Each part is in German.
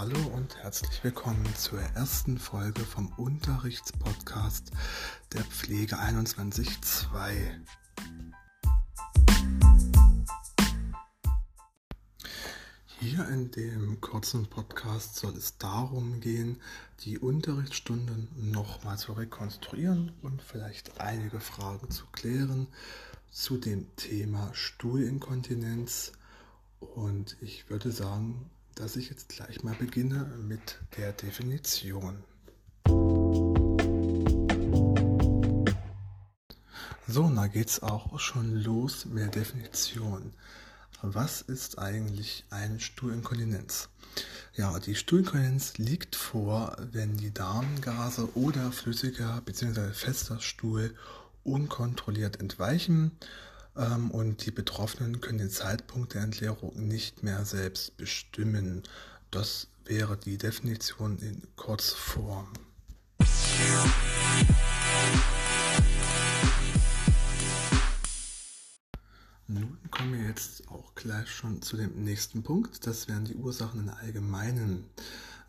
Hallo und herzlich willkommen zur ersten Folge vom Unterrichtspodcast der Pflege 21.2. Hier in dem kurzen Podcast soll es darum gehen, die Unterrichtsstunden nochmal zu rekonstruieren und vielleicht einige Fragen zu klären zu dem Thema Stuhlinkontinenz. Und ich würde sagen, dass ich jetzt gleich mal beginne mit der Definition. So, da geht's auch schon los mit der Definition. Was ist eigentlich eine Stuhlinkontinenz? Ja, die Stuhlinkontinenz liegt vor, wenn die Darmgase oder flüssiger bzw. fester Stuhl unkontrolliert entweichen und die Betroffenen können den Zeitpunkt der Entleerung nicht mehr selbst bestimmen. Das wäre die Definition in Kurzform. Nun kommen wir jetzt auch gleich schon zu dem nächsten Punkt. Das wären die Ursachen im Allgemeinen.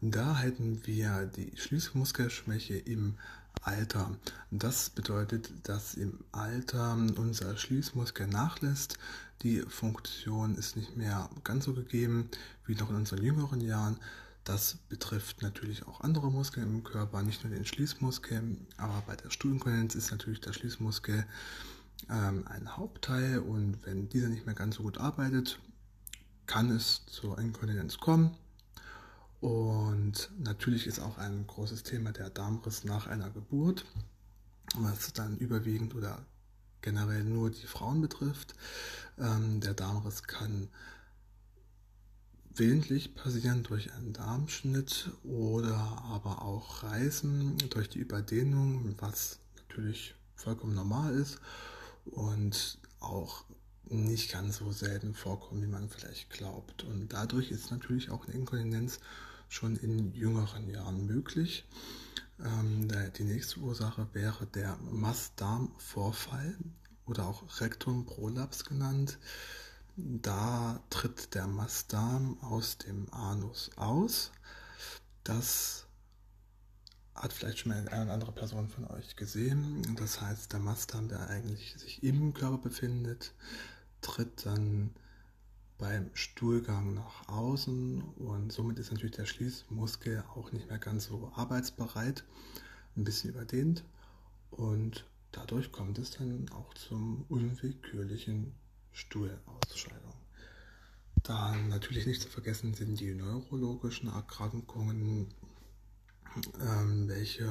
Da hätten wir die Schließmuskelschwäche im Alter. Das bedeutet, dass im Alter unser Schließmuskel nachlässt. Die Funktion ist nicht mehr ganz so gegeben wie noch in unseren jüngeren Jahren. Das betrifft natürlich auch andere Muskeln im Körper, nicht nur den Schließmuskel, aber bei der Stuhlinkontinenz ist natürlich der Schließmuskel ähm, ein Hauptteil und wenn dieser nicht mehr ganz so gut arbeitet, kann es zur Inkontinenz kommen. Und natürlich ist auch ein großes Thema der Darmriss nach einer Geburt, was dann überwiegend oder generell nur die Frauen betrifft. Ähm, der Darmriss kann willentlich passieren durch einen Darmschnitt oder aber auch Reißen durch die Überdehnung, was natürlich vollkommen normal ist und auch nicht ganz so selten vorkommt, wie man vielleicht glaubt. Und dadurch ist natürlich auch eine Inkontinenz schon in jüngeren Jahren möglich. Ähm, die nächste Ursache wäre der Mastdarmvorfall oder auch Rektumprolaps genannt. Da tritt der Mastdarm aus dem Anus aus. Das hat vielleicht schon mal eine andere Person von euch gesehen. Das heißt, der Mastdarm, der eigentlich sich im Körper befindet, tritt dann beim Stuhlgang nach außen und somit ist natürlich der Schließmuskel auch nicht mehr ganz so arbeitsbereit, ein bisschen überdehnt und dadurch kommt es dann auch zum unwillkürlichen Stuhlausscheidung. Dann natürlich nicht zu vergessen sind die neurologischen Erkrankungen, ähm, welche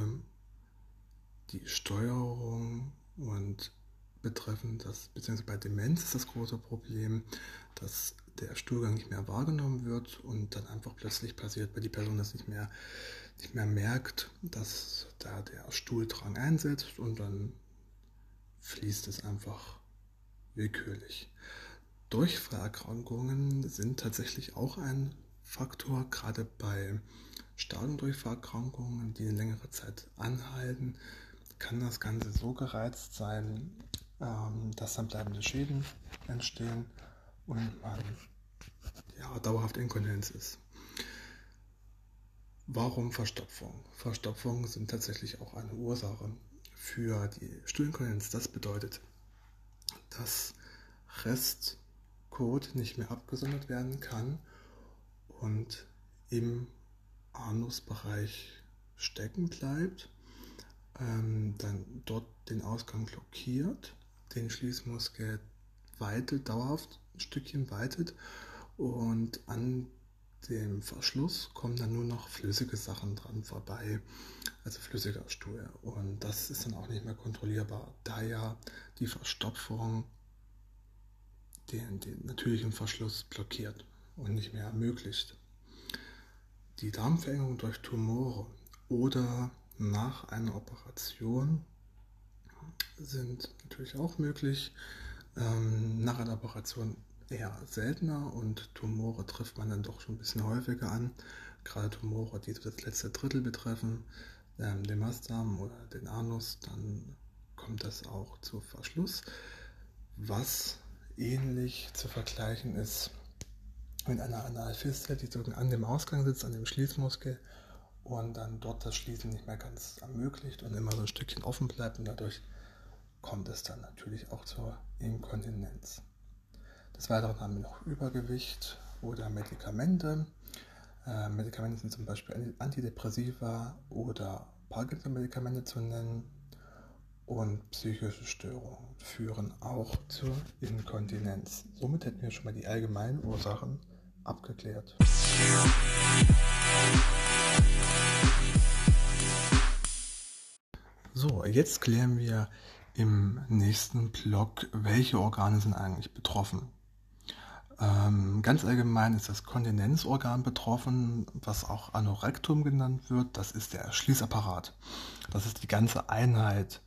die Steuerung und betreffen das, beziehungsweise bei Demenz ist das große Problem, dass der Stuhlgang nicht mehr wahrgenommen wird und dann einfach plötzlich passiert, weil die Person das nicht mehr, nicht mehr merkt, dass da der Stuhldrang einsetzt und dann fließt es einfach willkürlich. Durchfallerkrankungen sind tatsächlich auch ein Faktor, gerade bei starken Durchfallerkrankungen, die eine längere Zeit anhalten, kann das Ganze so gereizt sein, ähm, dass dann bleibende Schäden entstehen und man ja, dauerhaft Inkontinenz ist. Warum Verstopfung? Verstopfungen sind tatsächlich auch eine Ursache für die Stuhlinkontinenz. Das bedeutet, dass Restkot nicht mehr abgesondert werden kann und im Anusbereich stecken bleibt, ähm, dann dort den Ausgang blockiert, den Schließmuskel weitet, dauerhaft ein Stückchen weitet und an dem Verschluss kommen dann nur noch flüssige Sachen dran vorbei, also flüssiger Stuhl. Und das ist dann auch nicht mehr kontrollierbar, da ja die Verstopfung den, den natürlichen Verschluss blockiert und nicht mehr ermöglicht. Die Darmverengung durch Tumore oder nach einer Operation sind natürlich auch möglich. Ähm, nach einer Operation eher seltener und Tumore trifft man dann doch schon ein bisschen häufiger an. Gerade Tumore, die das letzte Drittel betreffen, ähm, den Mastdarm oder den Anus, dann kommt das auch zu Verschluss. Was ähnlich zu vergleichen ist mit einer Analfiste, die sozusagen an dem Ausgang sitzt, an dem Schließmuskel und dann dort das Schließen nicht mehr ganz ermöglicht und immer so ein Stückchen offen bleibt und dadurch kommt es dann natürlich auch zur Inkontinenz. Des Weiteren haben wir noch Übergewicht oder Medikamente. Äh, Medikamente sind zum Beispiel Antidepressiva oder Parkinson-Medikamente zu nennen. Und psychische Störungen führen auch zur Inkontinenz. Somit hätten wir schon mal die allgemeinen Ursachen abgeklärt. So, jetzt klären wir im nächsten Block, welche Organe sind eigentlich betroffen. Ähm, ganz allgemein ist das Kontinenzorgan betroffen, was auch Anorektum genannt wird. Das ist der Schließapparat. Das ist die ganze Einheit,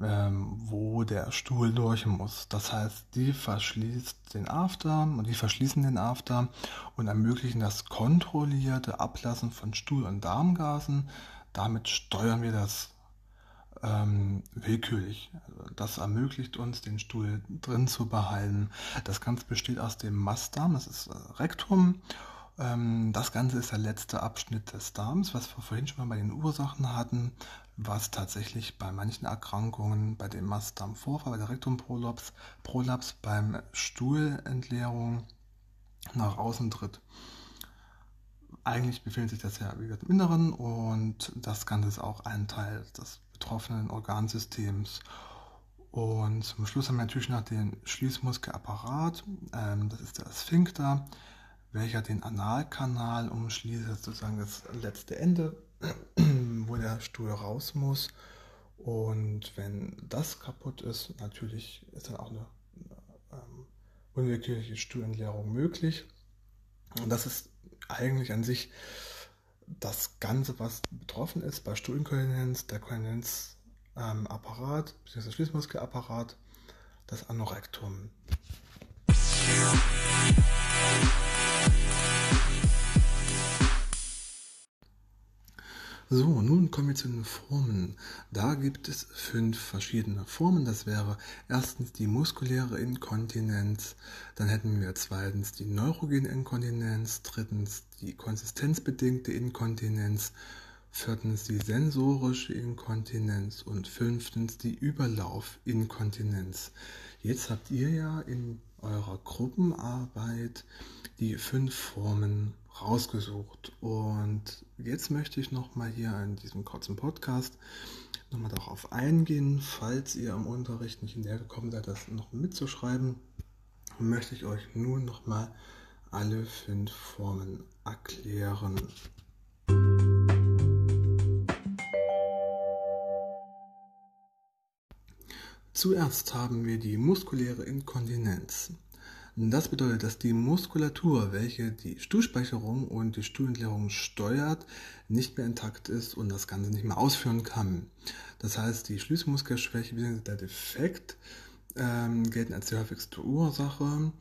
ähm, wo der Stuhl durch muss. Das heißt, die verschließt den After und die verschließen den After und ermöglichen das kontrollierte Ablassen von Stuhl- und Darmgasen. Damit steuern wir das ähm, willkürlich. Das ermöglicht uns, den Stuhl drin zu behalten. Das Ganze besteht aus dem Mastdarm, das ist äh, Rektum. Ähm, das Ganze ist der letzte Abschnitt des Darms, was wir vorhin schon mal bei den Ursachen hatten, was tatsächlich bei manchen Erkrankungen, bei dem Mastdarm vorfall, bei der Rektumprolaps, Prolaps, beim Stuhlentleerung nach außen tritt. Eigentlich befindet sich das ja wie gesagt, im Inneren und das Ganze ist auch ein Teil des betroffenen Organsystems. Und zum Schluss haben wir natürlich noch den Schließmuskelapparat, ähm, das ist der Sphinkter, welcher den Analkanal umschließt, sozusagen das letzte Ende, wo der Stuhl raus muss. Und wenn das kaputt ist, natürlich ist dann auch eine, eine ähm, unwillkürliche Stuhlentleerung möglich. Und das ist eigentlich an sich das Ganze, was betroffen ist bei Stuhlinkontinenz, der Kontinenzapparat, ähm, bzw. Schließmuskelapparat, das Anorektum. So, nun kommen wir zu den Formen. Da gibt es fünf verschiedene Formen. Das wäre erstens die muskuläre Inkontinenz, dann hätten wir zweitens die neurogene Inkontinenz, drittens die konsistenzbedingte Inkontinenz, viertens die sensorische Inkontinenz und fünftens die Überlaufinkontinenz. Jetzt habt ihr ja in eurer Gruppenarbeit die fünf Formen rausgesucht. Und jetzt möchte ich nochmal hier in diesem kurzen Podcast nochmal darauf eingehen, falls ihr im Unterricht nicht in der gekommen seid, das noch mitzuschreiben, möchte ich euch nun nochmal alle fünf Formen erklären. Zuerst haben wir die muskuläre Inkontinenz. Das bedeutet, dass die Muskulatur, welche die Stuhlspeicherung und die Stuhlentleerung steuert, nicht mehr intakt ist und das Ganze nicht mehr ausführen kann. Das heißt, die Schließmuskelschwäche bzw. der Defekt ähm, gelten als die häufigste Ursache.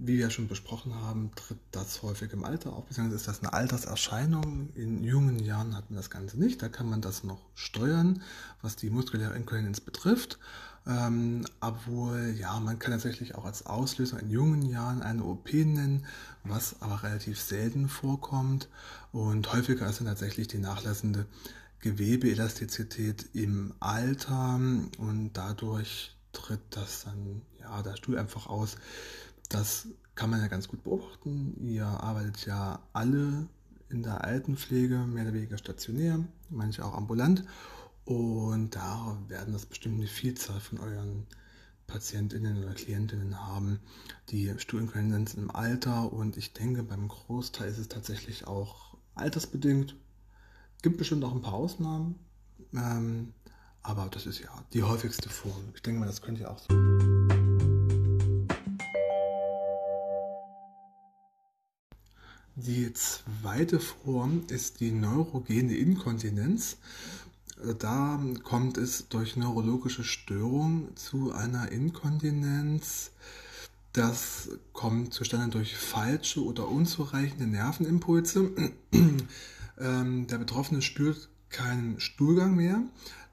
Wie wir schon besprochen haben, tritt das häufig im Alter auf, beziehungsweise ist das eine Alterserscheinung. In jungen Jahren hat man das Ganze nicht, da kann man das noch steuern, was die muskuläre Inkontinenz betrifft. Ähm, obwohl, ja, man kann tatsächlich auch als Auslöser in jungen Jahren eine OP nennen, was aber relativ selten vorkommt. Und häufiger ist dann tatsächlich die nachlassende Gewebeelastizität im Alter und dadurch tritt das dann, ja, der Stuhl einfach aus. Das kann man ja ganz gut beobachten. Ihr arbeitet ja alle in der Altenpflege, mehr oder weniger stationär, manche auch ambulant. Und da werden das bestimmt eine Vielzahl von euren Patientinnen oder Klientinnen haben, die Stuhlinkontinenz im Alter und ich denke, beim Großteil ist es tatsächlich auch altersbedingt. Gibt bestimmt auch ein paar Ausnahmen, ähm, aber das ist ja die häufigste Form. Ich denke mal, das könnt ihr auch so. Die zweite Form ist die neurogene Inkontinenz. Da kommt es durch neurologische Störungen zu einer Inkontinenz. Das kommt zustande durch falsche oder unzureichende Nervenimpulse. Ähm, der Betroffene spürt keinen Stuhlgang mehr.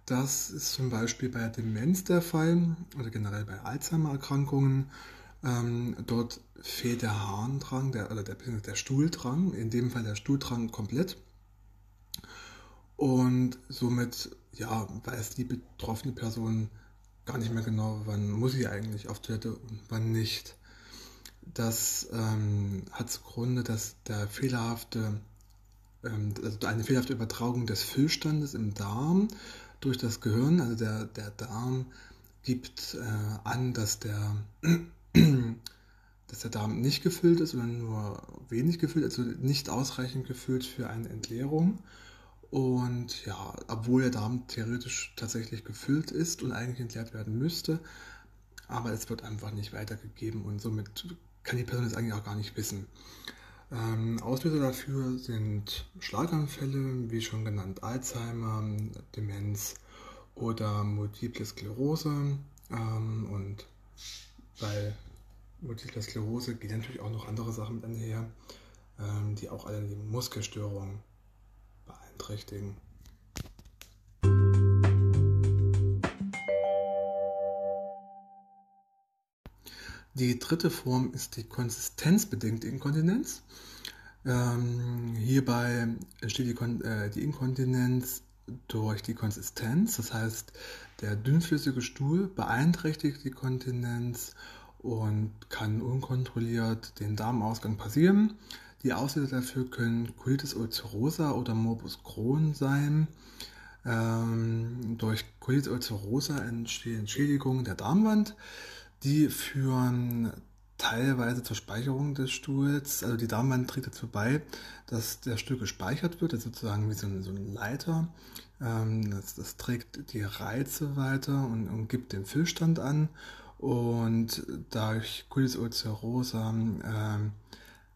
Das ist zum Beispiel bei Demenz der Fall oder generell bei Alzheimer-Erkrankungen. Ähm, dort fehlt der Harndrang, der, oder der, der Stuhldrang, in dem Fall der Stuhldrang komplett. Und somit ja, weiß die betroffene Person gar nicht mehr genau, wann muss sie eigentlich auf Toilette und wann nicht. Das ähm, hat zugrunde, dass der fehlerhafte, ähm, also eine fehlerhafte Übertragung des Füllstandes im Darm durch das Gehirn, also der, der Darm gibt äh, an, dass der, dass der Darm nicht gefüllt ist oder nur wenig gefüllt, also nicht ausreichend gefüllt für eine Entleerung. Und ja, obwohl der Darm theoretisch tatsächlich gefüllt ist und eigentlich entleert werden müsste, aber es wird einfach nicht weitergegeben und somit kann die Person das eigentlich auch gar nicht wissen. Ähm, Auslöser dafür sind Schlaganfälle, wie schon genannt, Alzheimer, Demenz oder Multiple Sklerose. Ähm, und bei Multiple Sklerose gehen natürlich auch noch andere Sachen mit einher, ähm, die auch alle die Muskelstörungen beeinträchtigen. Die dritte Form ist die konsistenzbedingte Inkontinenz. Ähm, hierbei entsteht äh, die Inkontinenz durch die Konsistenz, das heißt, der dünnflüssige Stuhl beeinträchtigt die Kontinenz und kann unkontrolliert den Darmausgang passieren. Die Auslöser dafür können Colitis ulcerosa oder Morbus Crohn sein. Ähm, durch Colitis ulcerosa entstehen Schädigungen der Darmwand. Die führen teilweise zur Speicherung des Stuhls. Also die Darmwand trägt dazu bei, dass der Stuhl gespeichert wird, das ist sozusagen wie so ein, so ein Leiter. Ähm, das, das, trägt die Reize weiter und, und, gibt den Füllstand an. Und durch Colitis ulcerosa ähm,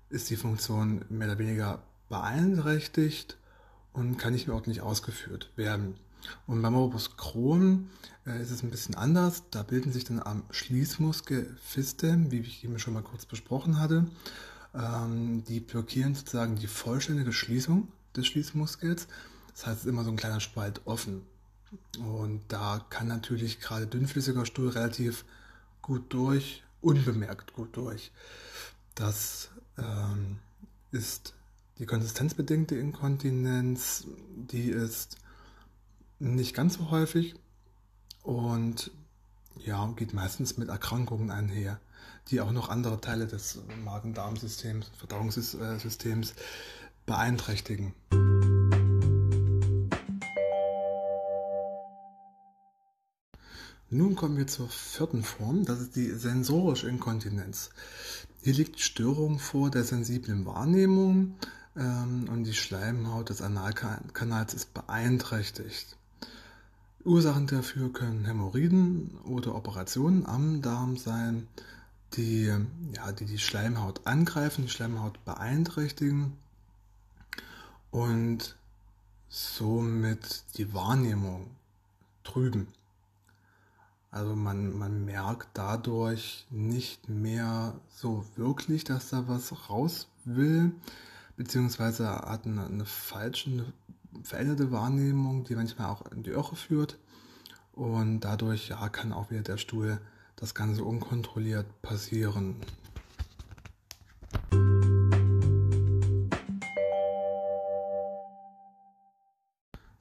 ist die Funktion mehr oder weniger beeinträchtigt und kann nicht mehr ordentlich ausgeführt werden. Und beim Morbus Crohn äh, ist es ein bisschen anders. Da bilden sich dann am Schließmuskel Fiste, wie ich eben schon mal kurz besprochen hatte. Ähm, die blockieren sozusagen die vollständige Schließung des Schließmuskels. Das heißt, es ist immer so ein kleiner Spalt offen. Und da kann natürlich gerade dünnflüssiger Stuhl relativ gut durch, unbemerkt gut durch. Das ähm, ist die konsistenzbedingte Inkontinenz, die ist nicht ganz so häufig und ja, geht meistens mit Erkrankungen einher, die auch noch andere Teile des Magen-Darm-Systems, Verdauungssystems beeinträchtigen. Nun kommen wir zur vierten Form, das ist die sensorische Inkontinenz. Hier liegt Störung vor der sensiblen Wahrnehmung ähm, und die Schleimhaut des Analkanals ist beeinträchtigt. Ursachen dafür können Hämorrhoiden oder Operationen am Darm sein, die, ja, die die Schleimhaut angreifen, die Schleimhaut beeinträchtigen und somit die Wahrnehmung trüben. Also man, man merkt dadurch nicht mehr so wirklich, dass da was raus will, beziehungsweise hat eine, eine falsche, veränderte Wahrnehmung, die manchmal auch in die Irre führt. Und dadurch ja, kann auch wieder der Stuhl das Ganze unkontrolliert passieren.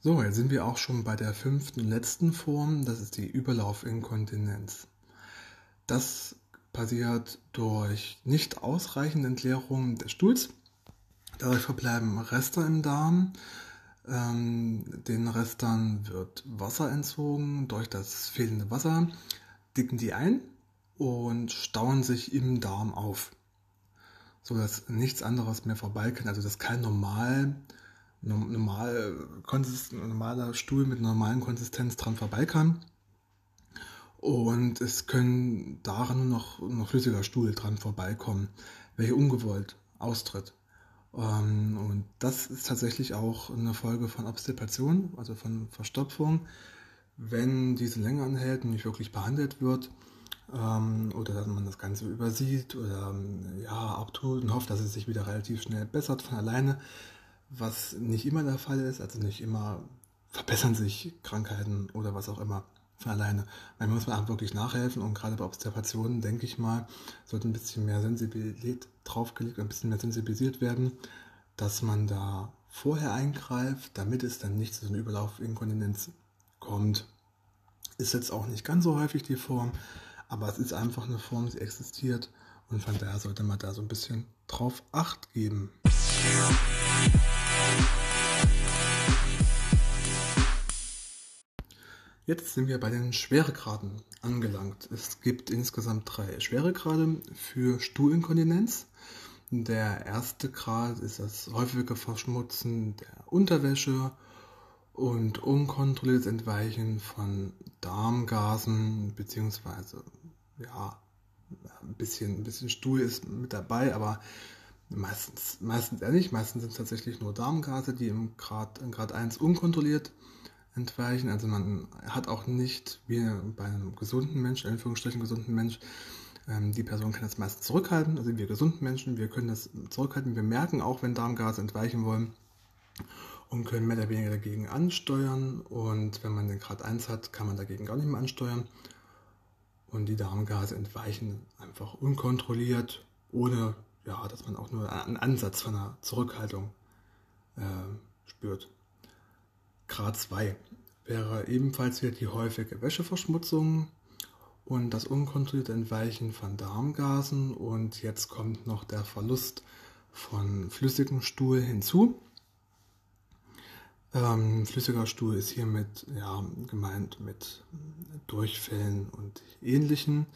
So, jetzt sind wir auch schon bei der fünften und letzten Form, das ist die Überlaufinkontinenz. Das passiert durch nicht ausreichende Entleerung des Stuhls. Dadurch verbleiben Reste im Darm. Ähm, den Restern wird Wasser entzogen. Durch das fehlende Wasser dicken die ein und stauen sich im Darm auf, sodass nichts anderes mehr vorbei kann. Also dass kein normal normal, normaler Stuhl mit normalen Konsistenz dran vorbei kann. Und es können daran noch, noch flüssiger Stuhl dran vorbeikommen, welcher ungewollt austritt. Ähm, und das ist tatsächlich auch eine Folge von Obstipation, also von Verstopfung. Wenn diese länger anhält und nicht wirklich behandelt wird, ähm, oder dass man das Ganze übersieht oder ja, abtut und hofft, dass es sich wieder relativ schnell bessert von alleine, was nicht immer der Fall ist, also nicht immer verbessern sich Krankheiten oder was auch immer von alleine. Man muss man wirklich nachhelfen und gerade bei Observationen, denke ich mal, sollte ein bisschen mehr Sensibilität draufgelegt, ein bisschen mehr sensibilisiert werden, dass man da vorher eingreift, damit es dann nicht zu so einer Überlaufinkontinenz kommt. Ist jetzt auch nicht ganz so häufig die Form, aber es ist einfach eine Form, sie existiert und von daher sollte man da so ein bisschen drauf acht geben. Jetzt sind wir bei den Schweregraden angelangt. Es gibt insgesamt drei Schweregrade für Stuhlinkontinenz. Der erste Grad ist das häufige Verschmutzen der Unterwäsche und unkontrolliertes Entweichen von Darmgasen beziehungsweise ja ein bisschen, ein bisschen Stuhl ist mit dabei, aber meistens, meistens eher nicht. Meistens sind es tatsächlich nur Darmgase, die im Grad, in Grad 1 unkontrolliert entweichen. Also man hat auch nicht, wie bei einem gesunden Mensch, in Anführungsstrichen gesunden Mensch, ähm, die Person kann das meistens zurückhalten. Also wir gesunden Menschen, wir können das zurückhalten. Wir merken auch, wenn Darmgase entweichen wollen und können mehr oder weniger dagegen ansteuern. Und wenn man den Grad 1 hat, kann man dagegen gar nicht mehr ansteuern. Und die Darmgase entweichen einfach unkontrolliert, ohne ja, dass man auch nur einen Ansatz von einer Zurückhaltung äh, spürt. Grad 2 wäre ebenfalls wieder die häufige Wäscheverschmutzung und das unkontrollierte Entweichen von Darmgasen und jetzt kommt noch der Verlust von flüssigem Stuhl hinzu. Ähm, flüssiger Stuhl ist hiermit ja, gemeint mit Durchfällen und ähnlichen.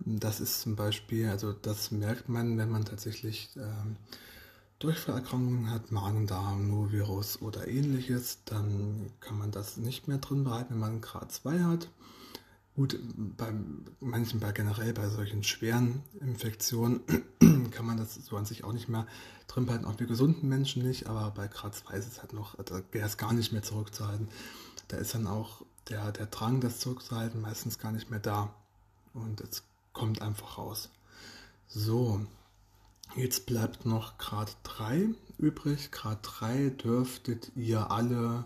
Das ist zum Beispiel, also das merkt man, wenn man tatsächlich ähm, Durchfallerkrankungen hat, Magen-Darm, Norovirus oder ähnliches, dann kann man das nicht mehr drin behalten, wenn man Grad 2 hat. Gut, bei manchen, bei generell bei solchen schweren Infektionen kann man das so an sich auch nicht mehr drin behalten, auch bei gesunden Menschen nicht, aber bei Grad 2 ist es halt noch, also der ist gar nicht mehr zurückzuhalten. Da ist dann auch der, der Drang, das zurückzuhalten, meistens gar nicht mehr da. Und es kommt einfach raus. So, jetzt bleibt noch Grad 3 übrig. Grad 3 dürftet ihr alle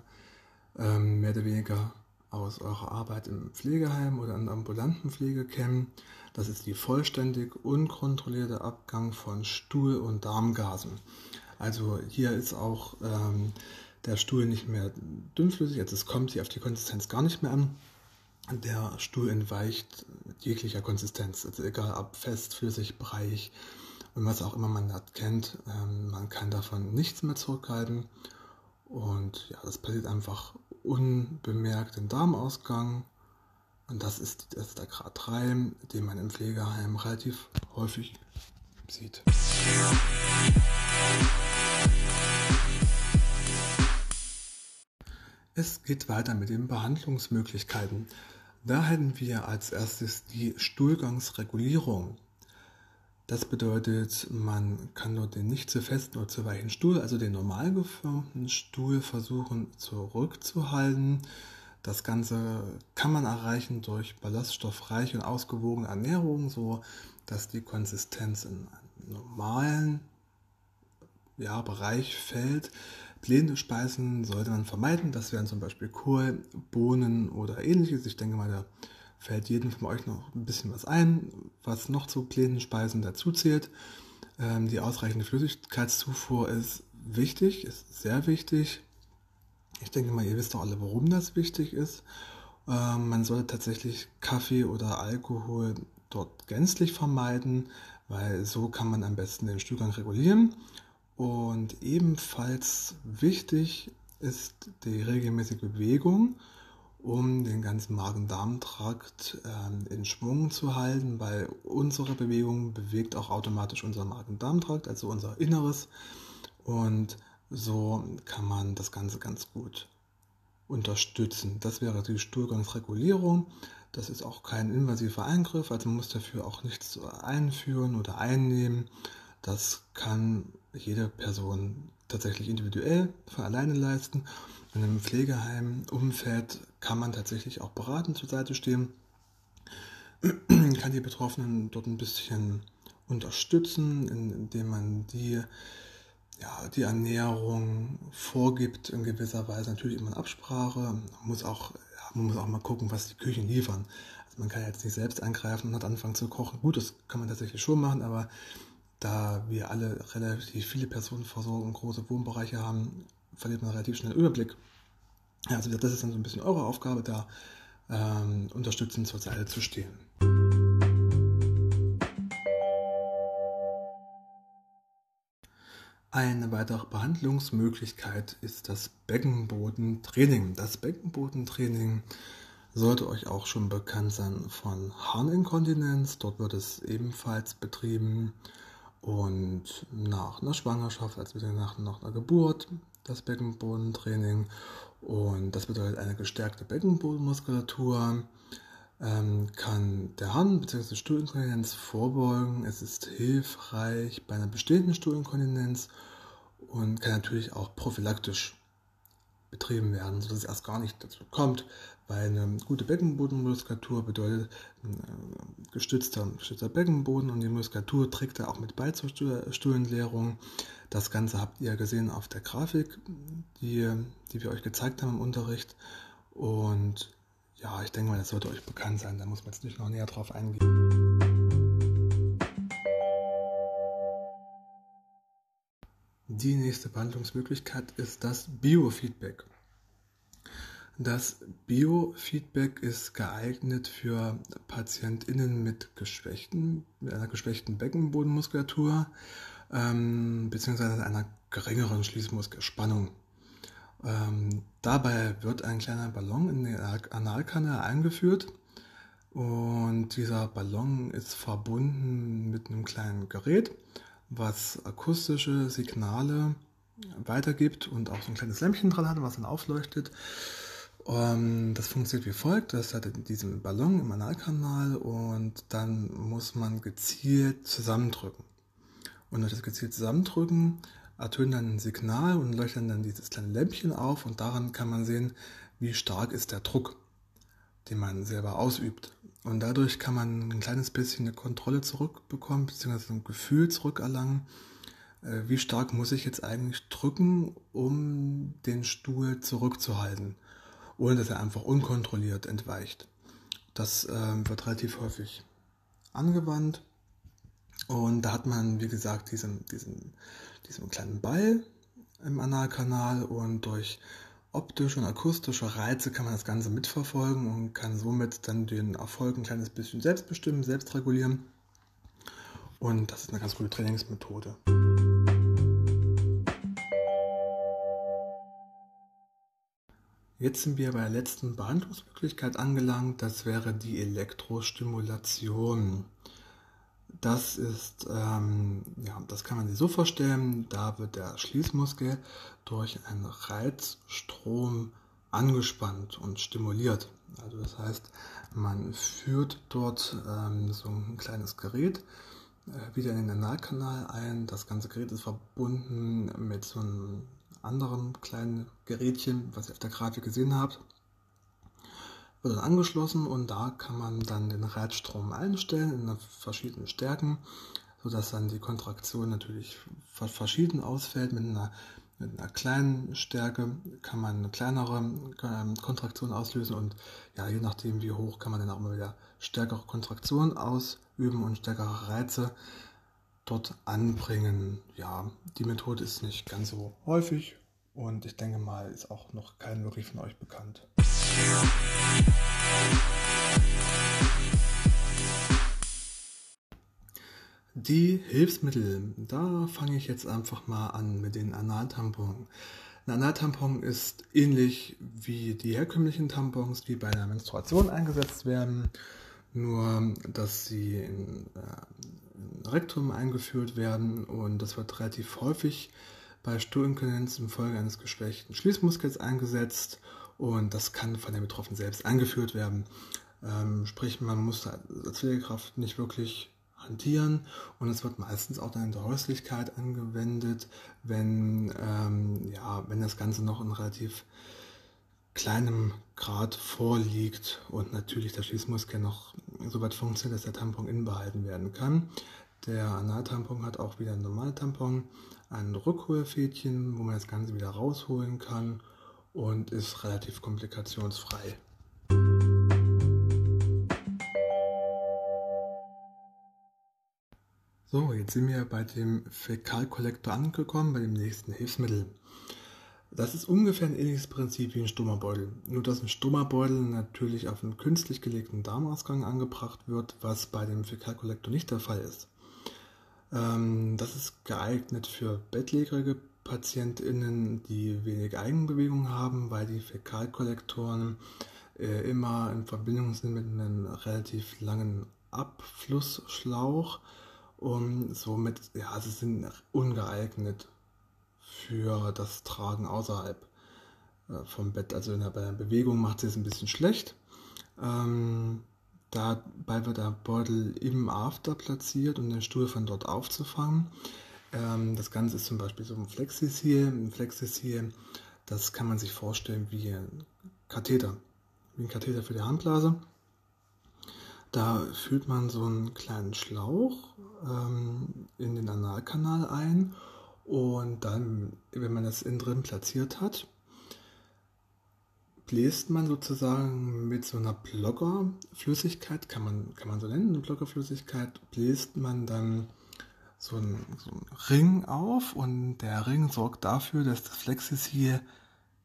ähm, mehr oder weniger aus eurer Arbeit im Pflegeheim oder in der ambulanten Pflege kennen. Das ist die vollständig unkontrollierte Abgang von Stuhl- und Darmgasen. Also hier ist auch ähm, der Stuhl nicht mehr dünnflüssig, also kommt hier auf die Konsistenz gar nicht mehr an. Der Stuhl entweicht jeglicher Konsistenz, also egal ob fest, flüssig, breich und was auch immer man da kennt. Ähm, man kann davon nichts mehr zurückhalten. Und ja, das passiert einfach unbemerkt im Darmausgang. Und das ist, das ist der Grad 3, den man im Pflegeheim relativ häufig sieht. Es geht weiter mit den Behandlungsmöglichkeiten. Da hätten wir als erstes die Stuhlgangsregulierung. Das bedeutet, man kann nur den nicht zu festen oder zu weichen Stuhl, also den normal geformten Stuhl, versuchen zurückzuhalten. Das Ganze kann man erreichen durch ballaststoffreiche und ausgewogene Ernährung, so dass die Konsistenz in einen normalen ja, Bereich fällt. Blähende Speisen sollte man vermeiden. Das wären zum Beispiel Kohl, Bohnen oder ähnliches. Ich denke mal, der fällt jedem von euch noch ein bisschen was ein, was noch zu kleinen Speisen dazu zählt. Ähm, die ausreichende Flüssigkeitszufuhr ist wichtig, ist sehr wichtig. Ich denke mal, ihr wisst doch alle, warum das wichtig ist. Ähm, man sollte tatsächlich Kaffee oder Alkohol dort gänzlich vermeiden, weil so kann man am besten den Stuhlgang regulieren. Und ebenfalls wichtig ist die regelmäßige Bewegung um den ganzen Magen-Darm-Trakt äh, in Schwung zu halten, weil unsere Bewegung bewegt auch automatisch unser Magen-Darm-Trakt, also unser Inneres. Und so kann man das Ganze ganz gut unterstützen. Das wäre die Stuhlgangsregulierung. Das ist auch kein invasiver Eingriff, also man muss dafür auch nichts einführen oder einnehmen. Das kann jede Person tatsächlich individuell von alleine leisten. In einem Pflegeheim-Umfeld kann man tatsächlich auch beratend zur Seite stehen, kann die Betroffenen dort ein bisschen unterstützen, indem man die, ja, die Ernährung vorgibt in gewisser Weise, natürlich immer in Absprache, man muss auch man muss auch mal gucken, was die Küchen liefern. Also man kann jetzt nicht selbst eingreifen und hat anfangen zu kochen. Gut, das kann man tatsächlich schon machen, aber da wir alle relativ viele Personenversorgung und große Wohnbereiche haben, verliert man relativ schnell Überblick. Also das ist dann so ein bisschen eure Aufgabe, da ähm, unterstützend zur Seite zu stehen. Eine weitere Behandlungsmöglichkeit ist das Beckenbodentraining. Das Beckenbodentraining sollte euch auch schon bekannt sein von Harninkontinenz. Dort wird es ebenfalls betrieben und nach einer Schwangerschaft, also nach, nach einer Geburt, das Beckenbodentraining. Und das bedeutet eine gestärkte Beckenbodenmuskulatur ähm, kann der Harn- bzw. Stuhlinkontinenz vorbeugen. Es ist hilfreich bei einer bestehenden Stuhlinkontinenz und kann natürlich auch prophylaktisch betrieben werden, sodass es erst gar nicht dazu kommt, weil eine gute Beckenbodenmuskulatur bedeutet äh, gestützter, gestützter Beckenboden und die Muskulatur trägt da auch mit bei zur Stuhlentleerung. Das Ganze habt ihr gesehen auf der Grafik, die, die wir euch gezeigt haben im Unterricht. Und ja, ich denke mal, das sollte euch bekannt sein. Da muss man jetzt nicht noch näher drauf eingehen. Die nächste Behandlungsmöglichkeit ist das Biofeedback. Das Biofeedback ist geeignet für PatientInnen mit, geschwächten, mit einer geschwächten Beckenbodenmuskulatur ähm, bzw. einer geringeren Schließmuskelspannung. Ähm, dabei wird ein kleiner Ballon in den Analkanal eingeführt und dieser Ballon ist verbunden mit einem kleinen Gerät, was akustische Signale weitergibt und auch so ein kleines Lämpchen dran hat, was dann aufleuchtet. Ähm, das funktioniert wie folgt: Das hat diesen Ballon im Analkanal und dann muss man gezielt zusammendrücken. Und durch das gezielt Zusammendrücken ertönt dann ein Signal und leuchtet dann dieses kleine Lämpchen auf und daran kann man sehen, wie stark ist der Druck, den man selber ausübt. Und dadurch kann man ein kleines bisschen eine Kontrolle zurückbekommen, beziehungsweise ein Gefühl zurückerlangen, äh, wie stark muss ich jetzt eigentlich drücken, um den Stuhl zurückzuhalten, ohne dass er einfach unkontrolliert entweicht. Das äh, wird relativ häufig angewandt und da hat man, wie gesagt, diesen, diesen, diesen kleinen Ball im Analkanal und durch optische und akustische Reize kann man das Ganze mitverfolgen und kann somit dann den Erfolg ein kleines bisschen selbst bestimmen, selbst regulieren. Und das ist eine ganz gute Trainingsmethode. Jetzt sind wir bei der letzten Behandlungsmöglichkeit angelangt. Das wäre die Elektrostimulation. Das ist, ähm, ja, das kann man sich so vorstellen, da wird der Schließmuskel durch einen Reizstrom angespannt und stimuliert. Also das heißt, man führt dort ähm, so ein kleines Gerät äh, wieder in den Analkanal ein. Das ganze Gerät ist verbunden mit so einem anderen kleinen Gerätchen, was ihr auf der Grafik gesehen habt wird dann angeschlossen und da kann man dann den Reizstrom einstellen in verschiedenen Stärken, sodass dann die Kontraktion natürlich verschieden ausfällt. Mit einer, mit einer kleinen Stärke kann man eine kleinere ähm, Kontraktion auslösen und ja, je nachdem wie hoch kann man dann auch immer wieder stärkere Kontraktionen ausüben und stärkere Reize dort anbringen. Ja, die Methode ist nicht ganz so häufig und ich denke mal, ist auch noch kein wirklich von euch bekannt. Die Hilfsmittel, da fange ich jetzt einfach mal an mit den Analtampons. Ein Analtampon ist ähnlich wie die herkömmlichen Tampons, die bei der Menstruation eingesetzt werden, nur dass sie in, äh, Rektum eingeführt werden und das wird relativ häufig bei Stuhlinkontinenz infolge eines geschwächten Schließmuskels eingesetzt und das kann von der Betroffenen selbst eingeführt werden. Ähm, sprich, man muss als Pflegekraft nicht wirklich hantieren und es wird meistens auch dann in der Häuslichkeit angewendet, wenn, ähm, ja, wenn das Ganze noch in relativ kleinem Grad vorliegt und natürlich der Schließmuskel noch so weit funktioniert, dass der Tampon innen werden kann. Der Analtampon hat auch wieder einen Normaltampon, ein Rückholfädchen, wo man das Ganze wieder rausholen kann und ist relativ komplikationsfrei. So, jetzt sind wir bei dem Fäkalkollektor angekommen, bei dem nächsten Hilfsmittel. Das ist ungefähr ein ähnliches Prinzip wie ein Stummerbeutel. Nur dass ein Stummerbeutel natürlich auf einen künstlich gelegten Darmausgang angebracht wird, was bei dem Fäkalkollektor nicht der Fall ist. Ähm, das ist geeignet für bettlägerige PatientInnen, die wenig Eigenbewegung haben, weil die Fäkalkollektoren äh, immer in Verbindung sind mit einem relativ langen Abflussschlauch und somit, ja, sie sind ungeeignet für das Tragen außerhalb äh, vom Bett. Also in der, bei der Bewegung macht sie es ein bisschen schlecht. Ähm, dabei wird der Beutel im After platziert, um den Stuhl von dort aufzufangen. Ähm, das Ganze ist zum Beispiel so ein Flexis-Hier. Ein Flexis-Hier, das kann man sich vorstellen wie ein Katheter, wie ein Katheter für die Harnblase. Da führt man so einen kleinen Schlauch ähm, in den Analkanal ein und dann, wenn man das innen drin platziert hat, bläst man sozusagen mit so einer Bloggerflüssigkeit, kann man, kann man so nennen, eine Bloggerflüssigkeit, bläst man dann so einen, so einen Ring auf und der Ring sorgt dafür, dass das Flexis hier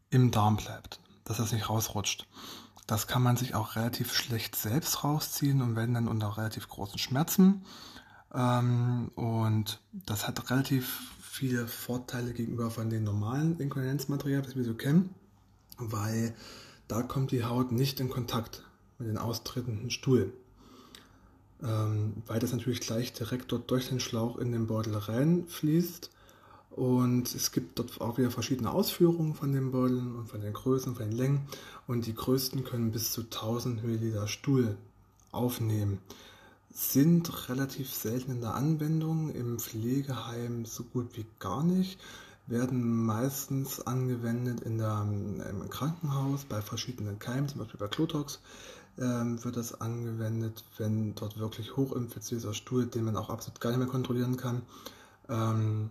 im Darm bleibt, dass das nicht rausrutscht. Das kann man sich auch relativ schlecht selbst rausziehen und wenn dann unter relativ großen Schmerzen. Ähm, und das hat relativ viele Vorteile gegenüber von den normalen Inkontinenzmaterialien, das wir so kennen, weil da kommt die Haut nicht in Kontakt mit den austretenden Stuhl. Ähm, weil das natürlich gleich direkt dort durch den Schlauch in den Beutel reinfließt und es gibt dort auch wieder verschiedene Ausführungen von den Beuteln und von den Größen, von den Längen. Und die größten können bis zu 1000 Milliliter Stuhl aufnehmen. Sind relativ selten in der Anwendung, im Pflegeheim so gut wie gar nicht. Werden meistens angewendet in der, im Krankenhaus bei verschiedenen Keimen, zum Beispiel bei Klotox ähm, wird das angewendet, wenn dort wirklich hochinfizierter Stuhl, den man auch absolut gar nicht mehr kontrollieren kann, ähm,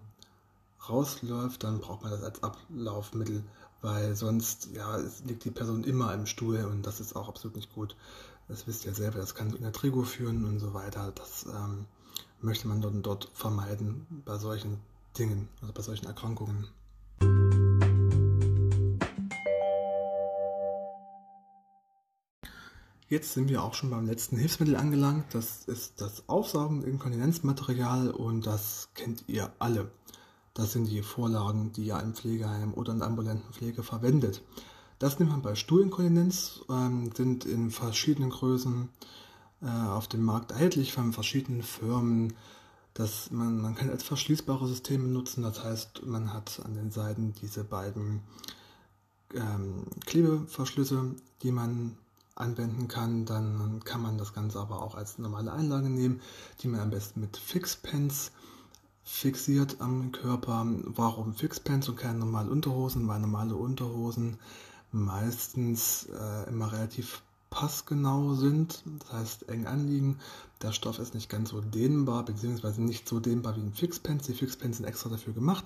rausläuft, dann braucht man das als Ablaufmittel, weil sonst ja, liegt die Person immer im Stuhl und das ist auch absolut nicht gut. Das wisst ihr selber, das kann zu einer Trigo führen und so weiter. Das ähm, möchte man dort, dort vermeiden bei solchen Dingen, also bei solchen Erkrankungen. Jetzt sind wir auch schon beim letzten Hilfsmittel angelangt. Das ist das Aufsaugen Inkontinenzmaterial und das kennt ihr alle. Das sind die Vorlagen, die ihr im Pflegeheim oder in der ambulanten Pflege verwendet. Das nimmt man bei Stuhlinkontinenz, ähm, sind in verschiedenen Größen äh, auf dem Markt erhältlich von verschiedenen Firmen. Das man, man kann als verschließbare Systeme nutzen, das heißt, man hat an den Seiten diese beiden ähm, Klebeverschlüsse, die man anwenden kann. Dann kann man das Ganze aber auch als normale Einlage nehmen, die man am besten mit Fixpens fixiert am Körper. Warum Fixpants und keine normalen Unterhosen? Weil normale Unterhosen meistens äh, immer relativ passgenau sind, das heißt eng anliegen. Der Stoff ist nicht ganz so dehnbar, beziehungsweise nicht so dehnbar wie ein Fixpants. Die Fixpants sind extra dafür gemacht.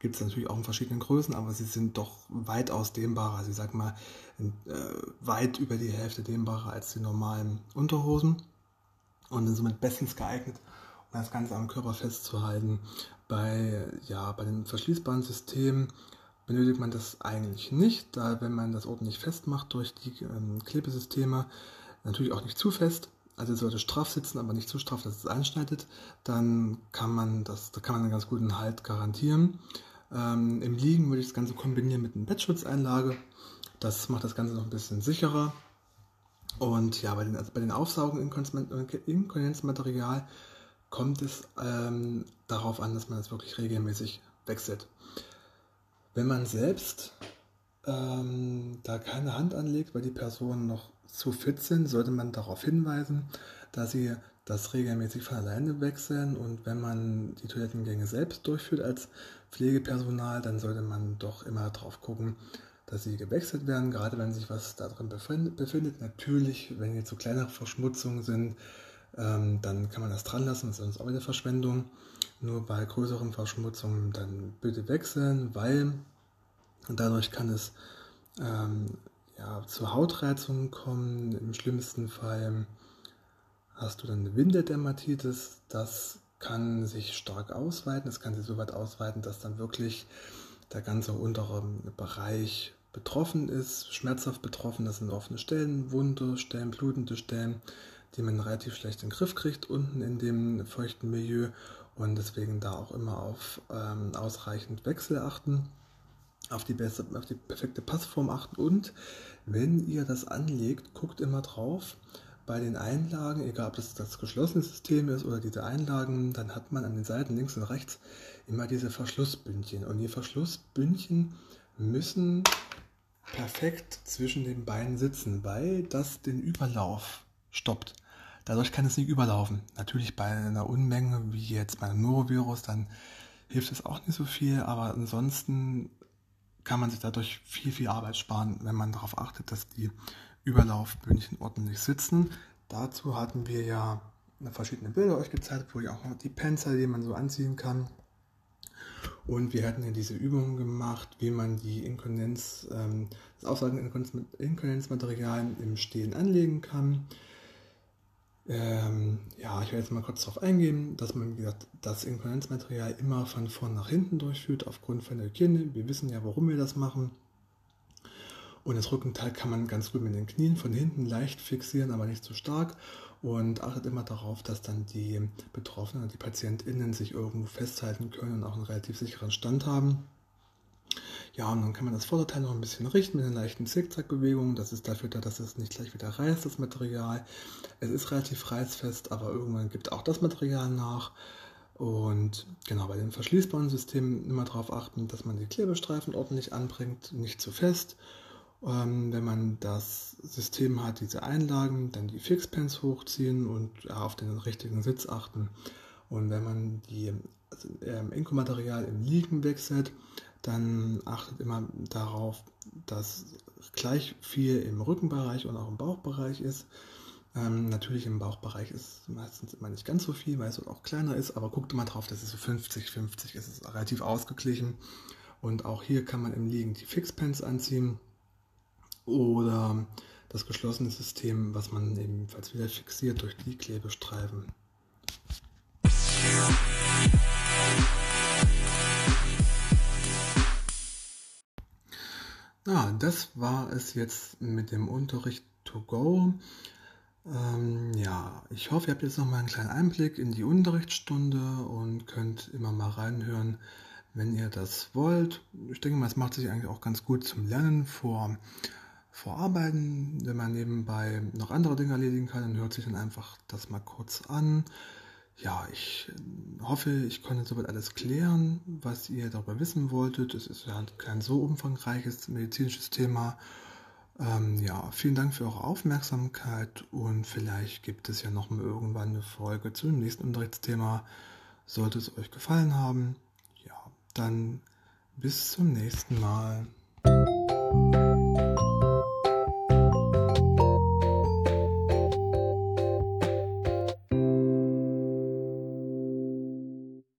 Gibt es natürlich auch in verschiedenen Größen, aber sie sind doch weitaus dehnbarer. Also ich sag mal, in, äh, weit über die Hälfte dehnbarer als die normalen Unterhosen und sind somit bestens geeignet, um das Ganze am Körper festzuhalten. Bei, ja, bei den verschließbaren Systemen benötigt man das eigentlich nicht, da wenn man das ordentlich festmacht durch die ähm, Klebesysteme, natürlich auch nicht zu fest, also es sollte straff sitzen, aber nicht zu straff, dass es einschneidet, dann kann man das, da kann man einen ganz guten Halt garantieren. Ähm, Im Liegen würde ich das Ganze kombinieren mit einer Bettschutzeinlage. Das macht das Ganze noch ein bisschen sicherer. Und ja, bei den, also bei den Aufsaugen Inkontinenzmaterial kommt es ähm, darauf an, dass man es wirklich regelmäßig wechselt. Wenn man selbst ähm, da keine Hand anlegt, weil die Personen noch zu fit sind, sollte man darauf hinweisen, dass sie das regelmäßig von alleine wechseln und wenn man die Toilettengänge selbst durchführt als Pflegepersonal, dann sollte man doch immer darauf gucken, dass sie gewechselt werden, gerade wenn sich was da drin befindet. Natürlich, wenn jetzt so kleinere Verschmutzungen sind, ähm, dann kann man das dran lassen, das ist sonst auch wieder Verschwendung. Nur bei größeren Verschmutzungen dann bitte wechseln, weil dadurch kann es ähm, ja, zu Hautreizungen kommen. Im schlimmsten Fall hast du dann eine Windeldermatitis. Das kann sich stark ausweiten. Es kann sich so weit ausweiten, dass dann wirklich der ganze untere Bereich betroffen ist, schmerzhaft betroffen. Das sind offene Stellen, Wunde Stellen, blutende Stellen, die man relativ schlecht in den Griff kriegt unten in dem feuchten Milieu und deswegen da auch immer auf ähm, ausreichend Wechsel achten, auf die, beste, auf die perfekte Passform achten und wenn ihr das anlegt, guckt immer drauf, bei den Einlagen, egal ob das das geschlossene System ist oder diese Einlagen, dann hat man an den Seiten links und rechts immer diese Verschlussbündchen. Und die Verschlussbündchen müssen perfekt zwischen den Beinen sitzen, weil das den Überlauf stoppt. Dadurch kann es nicht überlaufen. Natürlich bei einer Unmenge wie jetzt bei einem Norovirus, dann hilft es auch nicht so viel, aber ansonsten kann man sich dadurch viel, viel Arbeit sparen, wenn man darauf achtet, dass die Überlaufbündchen ordentlich sitzen. Dazu hatten wir ja verschiedene Bilder euch gezeigt, wo ich auch die Panzer, die man so anziehen kann. Und wir hatten ja diese Übung gemacht, wie man die Inkondenz, ähm, das Aussagen-Inkondenzmaterial im Stehen anlegen kann. Ähm, ja, ich werde jetzt mal kurz darauf eingehen, dass man, wie gesagt, das Inkondenzmaterial immer von vorn nach hinten durchführt, aufgrund von der Hygiene. Wir wissen ja, warum wir das machen. Und das Rückenteil kann man ganz gut mit den Knien von hinten leicht fixieren, aber nicht zu stark. Und achtet immer darauf, dass dann die Betroffenen und die PatientInnen sich irgendwo festhalten können und auch einen relativ sicheren Stand haben. Ja, und dann kann man das Vorderteil noch ein bisschen richten mit einer leichten Zickzackbewegung. Das ist dafür da, dass es nicht gleich wieder reißt, das Material. Es ist relativ reißfest, aber irgendwann gibt auch das Material nach. Und genau bei den verschließbaren Systemen immer darauf achten, dass man die Klebestreifen ordentlich anbringt, nicht zu fest. Ähm, wenn man das System hat, diese Einlagen, dann die Fixpens hochziehen und ja, auf den richtigen Sitz achten. Und wenn man die also, ähm, Inkomaterial im Liegen wechselt, dann achtet immer darauf, dass gleich viel im Rückenbereich und auch im Bauchbereich ist. Ähm, natürlich im Bauchbereich ist meistens immer nicht ganz so viel, weil es auch kleiner ist, aber guckt immer drauf, das ist so 50-50, es ist relativ ausgeglichen. Und auch hier kann man im Liegen die Fixpens anziehen oder das geschlossene System, was man ebenfalls wieder fixiert durch die Klebestreifen. Das war es jetzt mit dem Unterricht to go. Ähm, ja, ich hoffe, ihr habt jetzt noch mal einen kleinen Einblick in die Unterrichtsstunde und könnt immer mal reinhören, wenn ihr das wollt. Ich denke mal, es macht sich eigentlich auch ganz gut zum Lernen vor vorarbeiten. Wenn man nebenbei noch andere Dinge erledigen kann, dann hört sich dann einfach das mal kurz an. Ja, ich äh, hoffe, ich konnte soweit alles klären, was ihr darüber wissen wolltet. Es ist ja kein so umfangreiches medizinisches Thema. Ähm, ja, vielen Dank für eure Aufmerksamkeit und vielleicht gibt es ja noch mal irgendwann eine Folge zu dem nächsten Unterrichtsthema. Sollte es euch gefallen haben, ja, dann bis zum nächsten Mal.